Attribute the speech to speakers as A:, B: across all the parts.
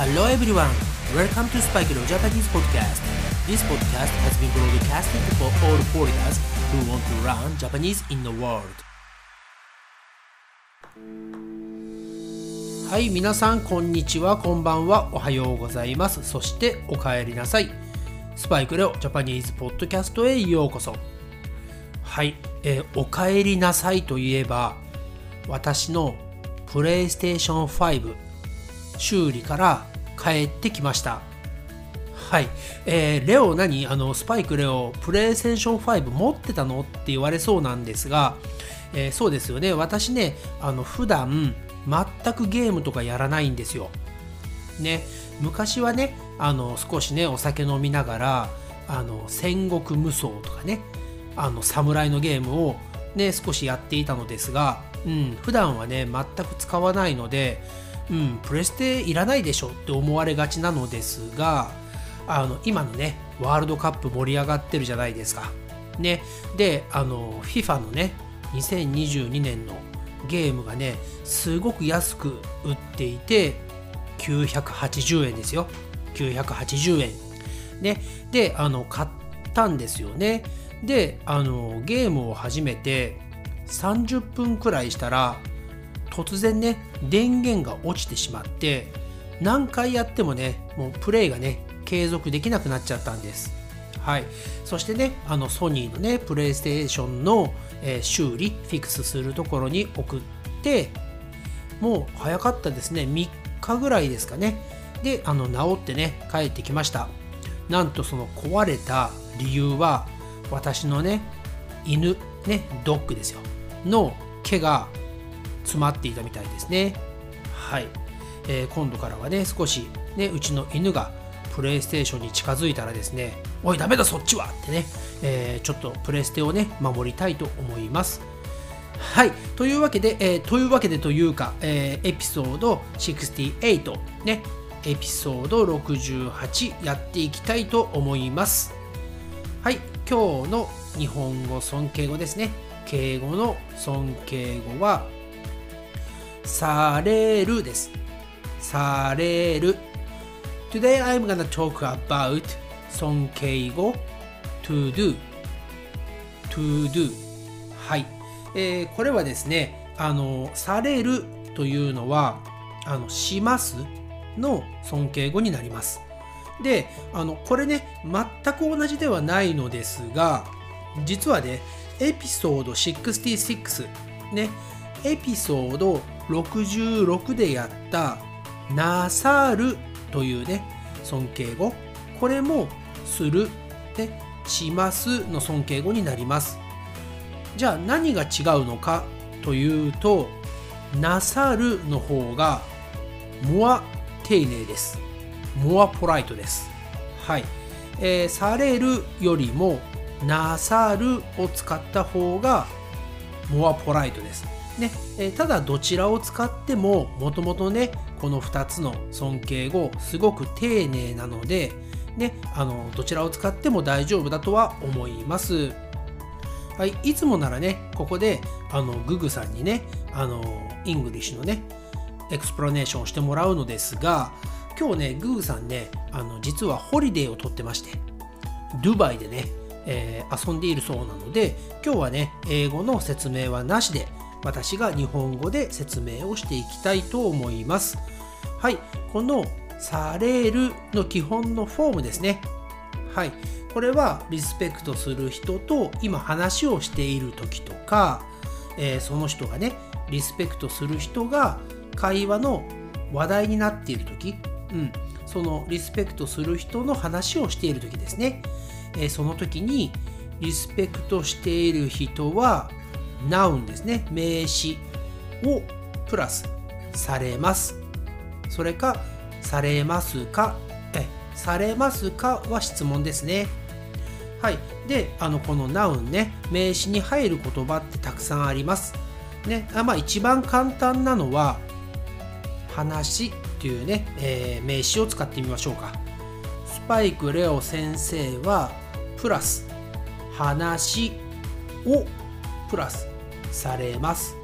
A: Hello everyone, welcome to Spike Leo Japanese podcast. This podcast has been broadcasted for all foreigners who want to learn Japanese in the world. はい、皆さん、こんにちは、こんばんは、おはようございます。そして、お帰りなさい。スパイクレオジャパニーズポッドキャストへようこそ。はい、えーお帰りなさいといえば、私のプレイステーション5修理から帰ってきました。はい。えーレオ何？あの、スパイクレオ、プレイステーション5持ってたの？って言われそうなんですが、えーそうですよね。私ね、あの、普段、全くゲームとかやらないんですよ。ね。昔はね、あの、少しね、お酒飲みながら、あの、戦国無双とかね、あの、侍のゲームをね、少しやっていたのですが、うん、普段はね、全く使わないので、うん、プレステいらないでしょって思われがちなのですが、あの、今のね、ワールドカップ盛り上がってるじゃないですか。ね。で、あの、FIFA のね、2022年のゲームがね、すごく安く売っていて、980円ですよ。980円。ね。で、あの、買ったんですよね。で、あの、ゲームを始めて30分くらいしたら、突然ね、電源が落ちてしまって、何回やってもね、もうプレイがね、継続できなくなっちゃったんです。はい。そしてね、あのソニーのね、プレイステーションの、えー修理、フィックスするところに送って、もう早かったですね。3日ぐらいですかね。で、あの、治ってね、帰ってきました。なんとその壊れた理由は、私のね、犬、ね、ドッグですよ。の毛が詰まっていたみたいですね。はい。えー今度からはね、少し、ね、うちの犬がプレイステーションに近づいたらですね、おい、ダメだ、そっちはってね、えーちょっとプレステをね、守りたいと思います。はい。というわけで、えーというわけでというか、えーエピソード68、ね、エピソード68やっていきたいと思います。はい。今日の日本語尊敬語ですね。敬語の尊敬語は、されるです。される。Today I'm gonna talk about 尊敬語。To do to do はい、えーこれはですねあのされるというのはあのしますの尊敬語になります。であのこれね全く同じではないのですが実はねエピソード66ねエピソード66でやったなさるというね尊敬語。これもするねしますの尊敬語になります。じゃあ何が違うのかというとなさるの方がモア丁寧です。モアポライトです。はい、えーされるよりもなさるを使った方がモアポライトです。ねえただどちらを使ってももともとねこの2つの尊敬語すごく丁寧なので、ね、あのどちらを使っても大丈夫だとは思います。はい、いつもならねここであのググさんにねあの English のね explanation をしてもらうのですが今日ねググさんねあの実は holiday を取ってましてドゥバイでね、えー遊んでいるそうなので今日はね英語の説明はなしで私が日本語で説明をしていきたいと思います。はい。この「される」の基本のフォームですね。はい。これはリスペクトする人と今話をしている時とか、えーその人がねリスペクトする人が会話の話題になっている時、うん、そのリスペクトする人の話をしている時ですね、えーその時にリスペクトしている人はナウンですね。名詞をプラスされます。それかされますか。えされますかは質問ですね。はい。であのこのナウンね名詞に入る言葉ってたくさんあります。ね。あまあ一番簡単なのは話っていうね、えー名詞を使ってみましょうか。スパイクレオ先生はプラス。話をプラス。されます。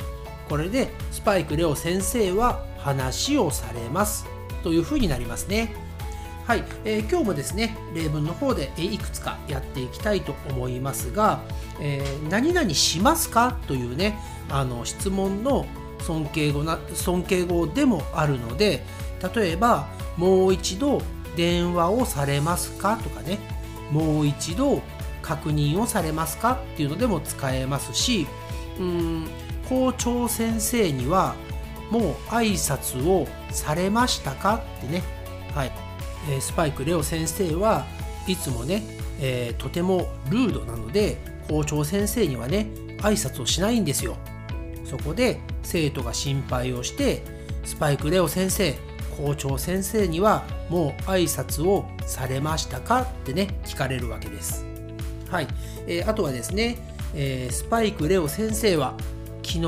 A: これでスパイクレオ先生は話をされます。というふうになりますね。はい、えー、今日もですね例文の方でいくつかやっていきたいと思いますが、えー、何々しますか？というねあの質問の尊敬語な尊敬語でもあるので例えばもう一度電話をされますか？とかね。もう一度確認をされますか？っていうのでも使えますしうん校長先生にはもう挨拶をされましたかってね。はい。えスパイク・レオ先生はいつもね、えー、とてもルードなので校長先生にはね挨拶をしないんですよ。そこで生徒が心配をしてスパイク・レオ先生校長先生にはもう挨拶をされましたかってね聞かれるわけです。はい、えー、あとはですね、えー、スパイク・レオ先生は昨日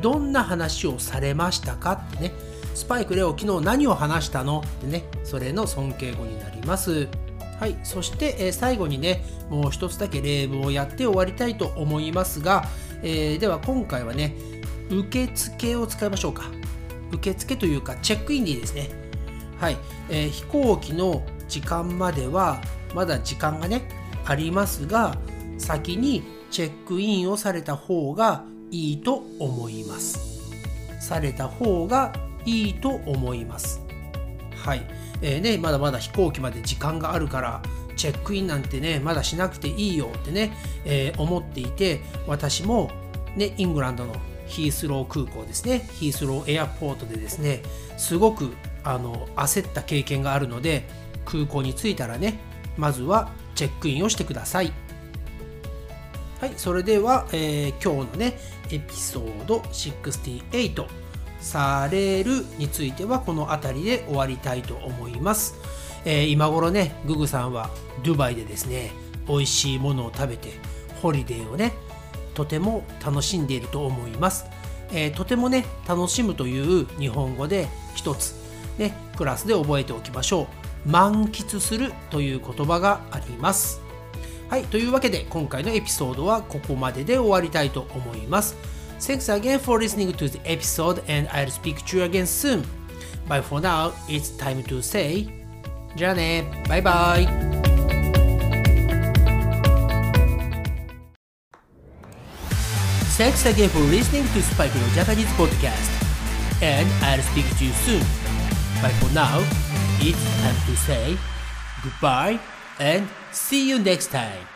A: どんな話をされましたかってねスパイクレオ昨日何を話したのってね、それの尊敬語になります。はい、そして、え最後にね、もう一つだけ例文をやって終わりたいと思いますが、えー、では今回はね、受付を使いましょうか。受付というか、チェックインでいいですね。はい、えー、飛行機の時間まではまだ時間がね、ありますが、先にチェックインをされた方がいいと思います。された方がいいと思います。はい。えー、ね、まだまだ飛行機まで時間があるから、チェックインなんてね、まだしなくていいよってね、えー、思っていて、私もね、イングランドのヒースロー空港ですね、ヒースローエアポートでですね、すごくあの焦った経験があるので、空港に着いたらね、まずはチェックインをしてください。はい、それでは、えー、今日のね、エピソード68、されるについてはこの辺りで終わりたいと思います。えー、今頃ね、ググさんはドゥバイでですね、美味しいものを食べて、ホリデーをね、とても楽しんでいると思います。えー、とてもね、楽しむという日本語で一つ、ね、クラスで覚えておきましょう。満喫するという言葉があります。はい、というわけで今回のエピソードはここまでで終わりたいと思います。Thanks again for listening to the episode, and I'll speak to you again soon. But for now, it's time to say, じゃあね、バイバイ。Thanks again for listening to Spike no Japanese podcast, and I'll speak to you soon. But for now, it's time to say goodbye and see you next time.